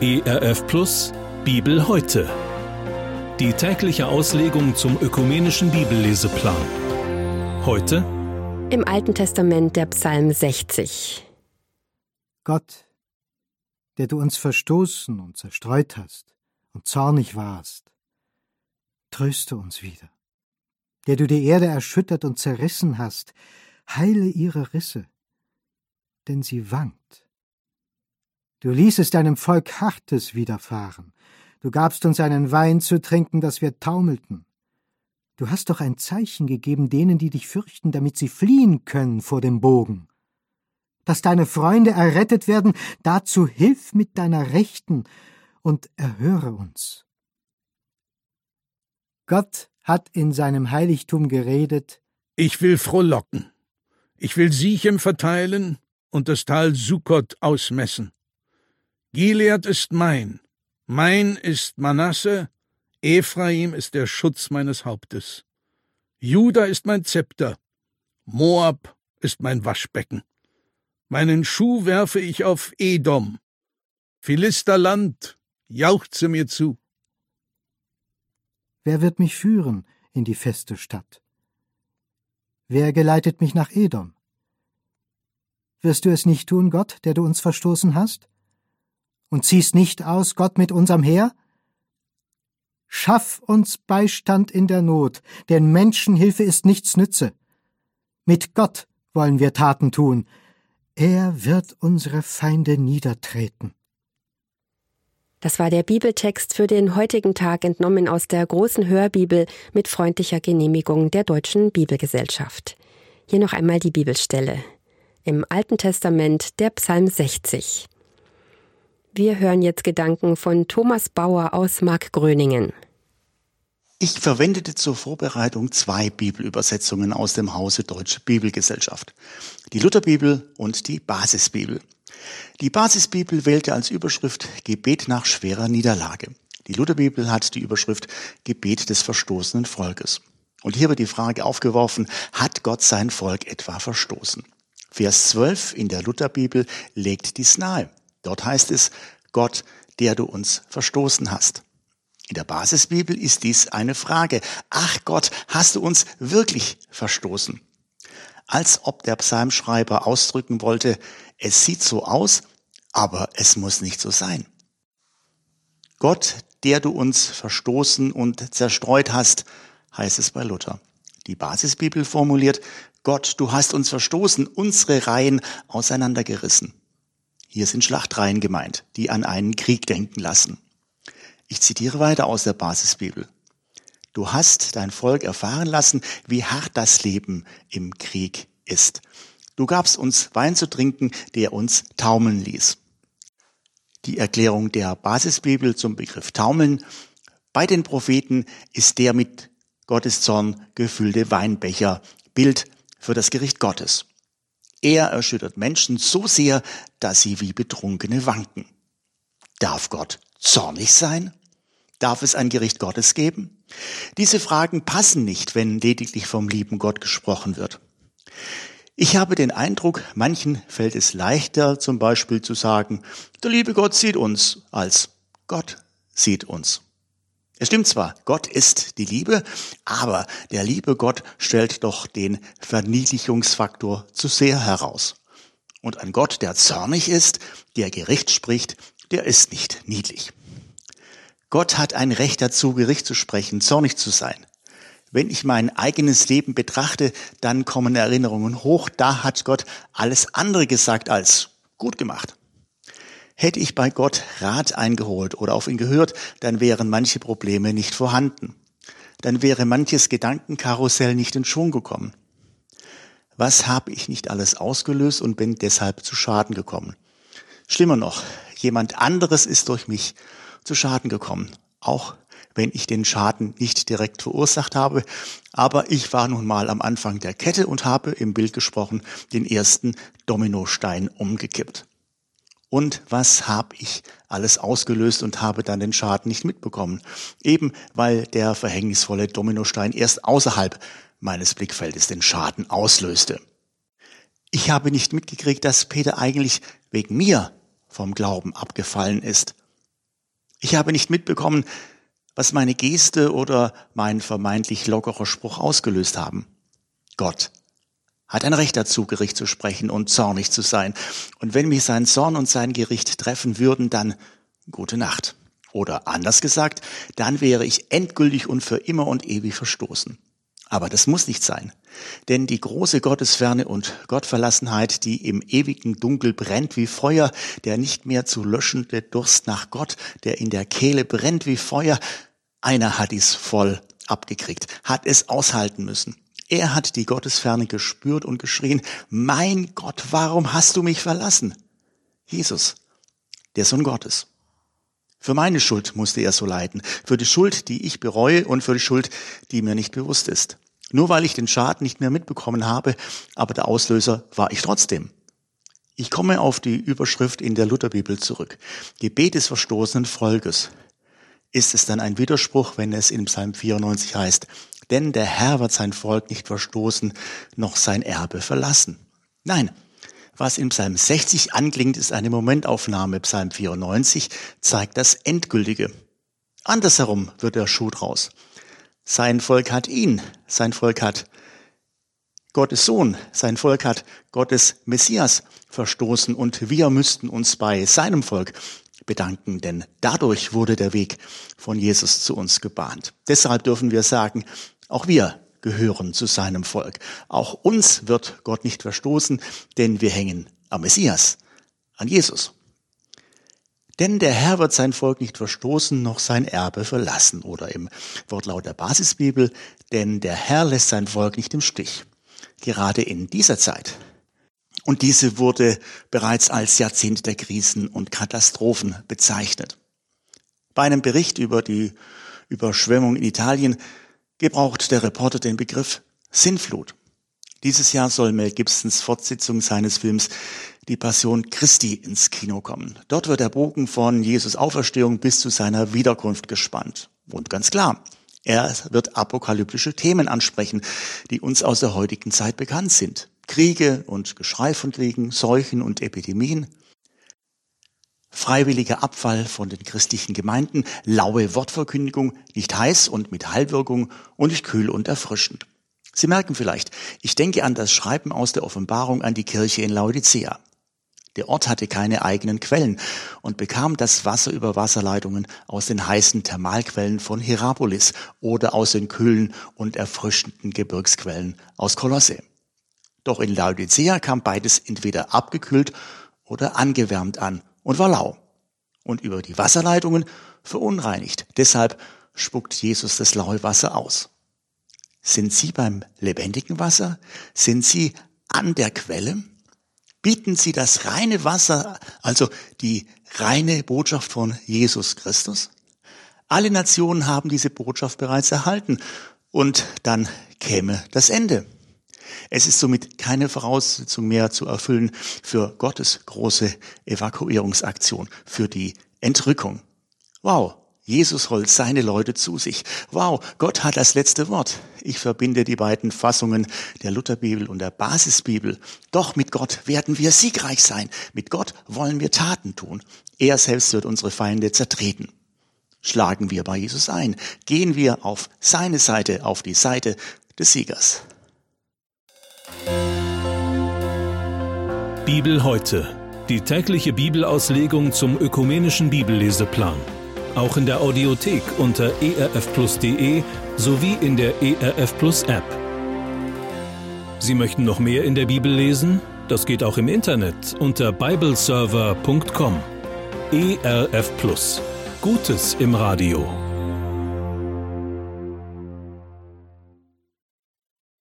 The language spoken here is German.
ERF Plus Bibel heute. Die tägliche Auslegung zum ökumenischen Bibelleseplan. Heute im Alten Testament der Psalm 60. Gott, der du uns verstoßen und zerstreut hast und zornig warst, tröste uns wieder. Der du die Erde erschüttert und zerrissen hast, heile ihre Risse, denn sie wankt. Du ließest deinem Volk Hartes widerfahren. Du gabst uns einen Wein zu trinken, dass wir taumelten. Du hast doch ein Zeichen gegeben denen, die dich fürchten, damit sie fliehen können vor dem Bogen. Dass deine Freunde errettet werden, dazu hilf mit deiner Rechten und erhöre uns. Gott hat in seinem Heiligtum geredet, Ich will frohlocken, ich will Sichem verteilen und das Tal Sukkot ausmessen. Gilead ist mein, mein ist Manasse, Ephraim ist der Schutz meines Hauptes. Juda ist mein Zepter, Moab ist mein Waschbecken. Meinen Schuh werfe ich auf Edom. Philisterland, jauchze mir zu. Wer wird mich führen in die feste Stadt? Wer geleitet mich nach Edom? Wirst du es nicht tun, Gott, der du uns verstoßen hast? Und ziehst nicht aus, Gott mit unserem Heer? Schaff uns Beistand in der Not, denn Menschenhilfe ist nichts nütze. Mit Gott wollen wir Taten tun, er wird unsere Feinde niedertreten. Das war der Bibeltext für den heutigen Tag entnommen aus der großen Hörbibel mit freundlicher Genehmigung der Deutschen Bibelgesellschaft. Hier noch einmal die Bibelstelle. Im Alten Testament der Psalm 60. Wir hören jetzt Gedanken von Thomas Bauer aus Markgröningen. Ich verwendete zur Vorbereitung zwei Bibelübersetzungen aus dem Hause Deutsche Bibelgesellschaft. Die Lutherbibel und die Basisbibel. Die Basisbibel wählte als Überschrift Gebet nach schwerer Niederlage. Die Lutherbibel hat die Überschrift Gebet des verstoßenen Volkes. Und hier wird die Frage aufgeworfen, hat Gott sein Volk etwa verstoßen? Vers 12 in der Lutherbibel legt dies nahe. Dort heißt es, Gott, der du uns verstoßen hast. In der Basisbibel ist dies eine Frage. Ach Gott, hast du uns wirklich verstoßen? Als ob der Psalmschreiber ausdrücken wollte, es sieht so aus, aber es muss nicht so sein. Gott, der du uns verstoßen und zerstreut hast, heißt es bei Luther. Die Basisbibel formuliert, Gott, du hast uns verstoßen, unsere Reihen auseinandergerissen. Hier sind Schlachtreihen gemeint, die an einen Krieg denken lassen. Ich zitiere weiter aus der Basisbibel. Du hast dein Volk erfahren lassen, wie hart das Leben im Krieg ist. Du gabst uns Wein zu trinken, der uns taumeln ließ. Die Erklärung der Basisbibel zum Begriff Taumeln bei den Propheten ist der mit Gottes Zorn gefüllte Weinbecher, Bild für das Gericht Gottes. Er erschüttert Menschen so sehr, dass sie wie Betrunkene wanken. Darf Gott zornig sein? Darf es ein Gericht Gottes geben? Diese Fragen passen nicht, wenn lediglich vom lieben Gott gesprochen wird. Ich habe den Eindruck, manchen fällt es leichter, zum Beispiel zu sagen, der liebe Gott sieht uns, als Gott sieht uns. Es stimmt zwar, Gott ist die Liebe, aber der liebe Gott stellt doch den Verniedlichungsfaktor zu sehr heraus. Und ein Gott, der zornig ist, der Gericht spricht, der ist nicht niedlich. Gott hat ein Recht dazu, Gericht zu sprechen, zornig zu sein. Wenn ich mein eigenes Leben betrachte, dann kommen Erinnerungen hoch, da hat Gott alles andere gesagt als gut gemacht. Hätte ich bei Gott Rat eingeholt oder auf ihn gehört, dann wären manche Probleme nicht vorhanden. Dann wäre manches Gedankenkarussell nicht in Schwung gekommen. Was habe ich nicht alles ausgelöst und bin deshalb zu Schaden gekommen? Schlimmer noch, jemand anderes ist durch mich zu Schaden gekommen, auch wenn ich den Schaden nicht direkt verursacht habe, aber ich war nun mal am Anfang der Kette und habe im Bild gesprochen den ersten Dominostein umgekippt. Und was habe ich alles ausgelöst und habe dann den Schaden nicht mitbekommen? Eben weil der verhängnisvolle Dominostein erst außerhalb meines Blickfeldes den Schaden auslöste. Ich habe nicht mitgekriegt, dass Peter eigentlich wegen mir vom Glauben abgefallen ist. Ich habe nicht mitbekommen, was meine Geste oder mein vermeintlich lockerer Spruch ausgelöst haben. Gott hat ein Recht dazu, Gericht zu sprechen und zornig zu sein. Und wenn mich sein Zorn und sein Gericht treffen würden, dann gute Nacht. Oder anders gesagt, dann wäre ich endgültig und für immer und ewig verstoßen. Aber das muss nicht sein. Denn die große Gottesferne und Gottverlassenheit, die im ewigen Dunkel brennt wie Feuer, der nicht mehr zu löschende Durst nach Gott, der in der Kehle brennt wie Feuer, einer hat dies voll abgekriegt, hat es aushalten müssen. Er hat die Gottesferne gespürt und geschrien, mein Gott, warum hast du mich verlassen? Jesus, der Sohn Gottes. Für meine Schuld musste er so leiden, für die Schuld, die ich bereue und für die Schuld, die mir nicht bewusst ist. Nur weil ich den Schaden nicht mehr mitbekommen habe, aber der Auslöser war ich trotzdem. Ich komme auf die Überschrift in der Lutherbibel zurück. Gebet des verstoßenen Volkes. Ist es dann ein Widerspruch, wenn es in Psalm 94 heißt, denn der Herr wird sein Volk nicht verstoßen, noch sein Erbe verlassen? Nein, was in Psalm 60 anklingt, ist eine Momentaufnahme. Psalm 94 zeigt das Endgültige. Andersherum wird der Schuh draus. Sein Volk hat ihn, sein Volk hat Gottes Sohn, sein Volk hat Gottes Messias verstoßen und wir müssten uns bei seinem Volk bedanken, denn dadurch wurde der Weg von Jesus zu uns gebahnt. Deshalb dürfen wir sagen, auch wir gehören zu seinem Volk. Auch uns wird Gott nicht verstoßen, denn wir hängen am Messias, an Jesus. Denn der Herr wird sein Volk nicht verstoßen, noch sein Erbe verlassen. Oder im Wortlaut der Basisbibel, denn der Herr lässt sein Volk nicht im Stich. Gerade in dieser Zeit. Und diese wurde bereits als Jahrzehnt der Krisen und Katastrophen bezeichnet. Bei einem Bericht über die Überschwemmung in Italien gebraucht der Reporter den Begriff Sinnflut. Dieses Jahr soll Mel Gibsons Fortsetzung seines Films Die Passion Christi ins Kino kommen. Dort wird der Bogen von Jesus Auferstehung bis zu seiner Wiederkunft gespannt. Und ganz klar, er wird apokalyptische Themen ansprechen, die uns aus der heutigen Zeit bekannt sind. Kriege und Geschrei von Kriegen, Seuchen und Epidemien, freiwilliger Abfall von den christlichen Gemeinden, laue Wortverkündigung, nicht heiß und mit Heilwirkung und nicht kühl und erfrischend. Sie merken vielleicht, ich denke an das Schreiben aus der Offenbarung an die Kirche in Laodicea. Der Ort hatte keine eigenen Quellen und bekam das Wasser über Wasserleitungen aus den heißen Thermalquellen von Hierapolis oder aus den kühlen und erfrischenden Gebirgsquellen aus Kolosse. Doch in Laodicea kam beides entweder abgekühlt oder angewärmt an und war lau und über die Wasserleitungen verunreinigt. Deshalb spuckt Jesus das laue Wasser aus. Sind Sie beim lebendigen Wasser? Sind Sie an der Quelle? Bieten Sie das reine Wasser, also die reine Botschaft von Jesus Christus? Alle Nationen haben diese Botschaft bereits erhalten und dann käme das Ende. Es ist somit keine Voraussetzung mehr zu erfüllen für Gottes große Evakuierungsaktion, für die Entrückung. Wow, Jesus holt seine Leute zu sich. Wow, Gott hat das letzte Wort. Ich verbinde die beiden Fassungen der Lutherbibel und der Basisbibel. Doch mit Gott werden wir siegreich sein. Mit Gott wollen wir Taten tun. Er selbst wird unsere Feinde zertreten. Schlagen wir bei Jesus ein. Gehen wir auf seine Seite, auf die Seite des Siegers. Bibel heute. Die tägliche Bibelauslegung zum ökumenischen Bibelleseplan. Auch in der Audiothek unter erfplus.de sowie in der ERF Plus App. Sie möchten noch mehr in der Bibel lesen? Das geht auch im Internet unter bibleserver.com. ERF Plus. Gutes im Radio.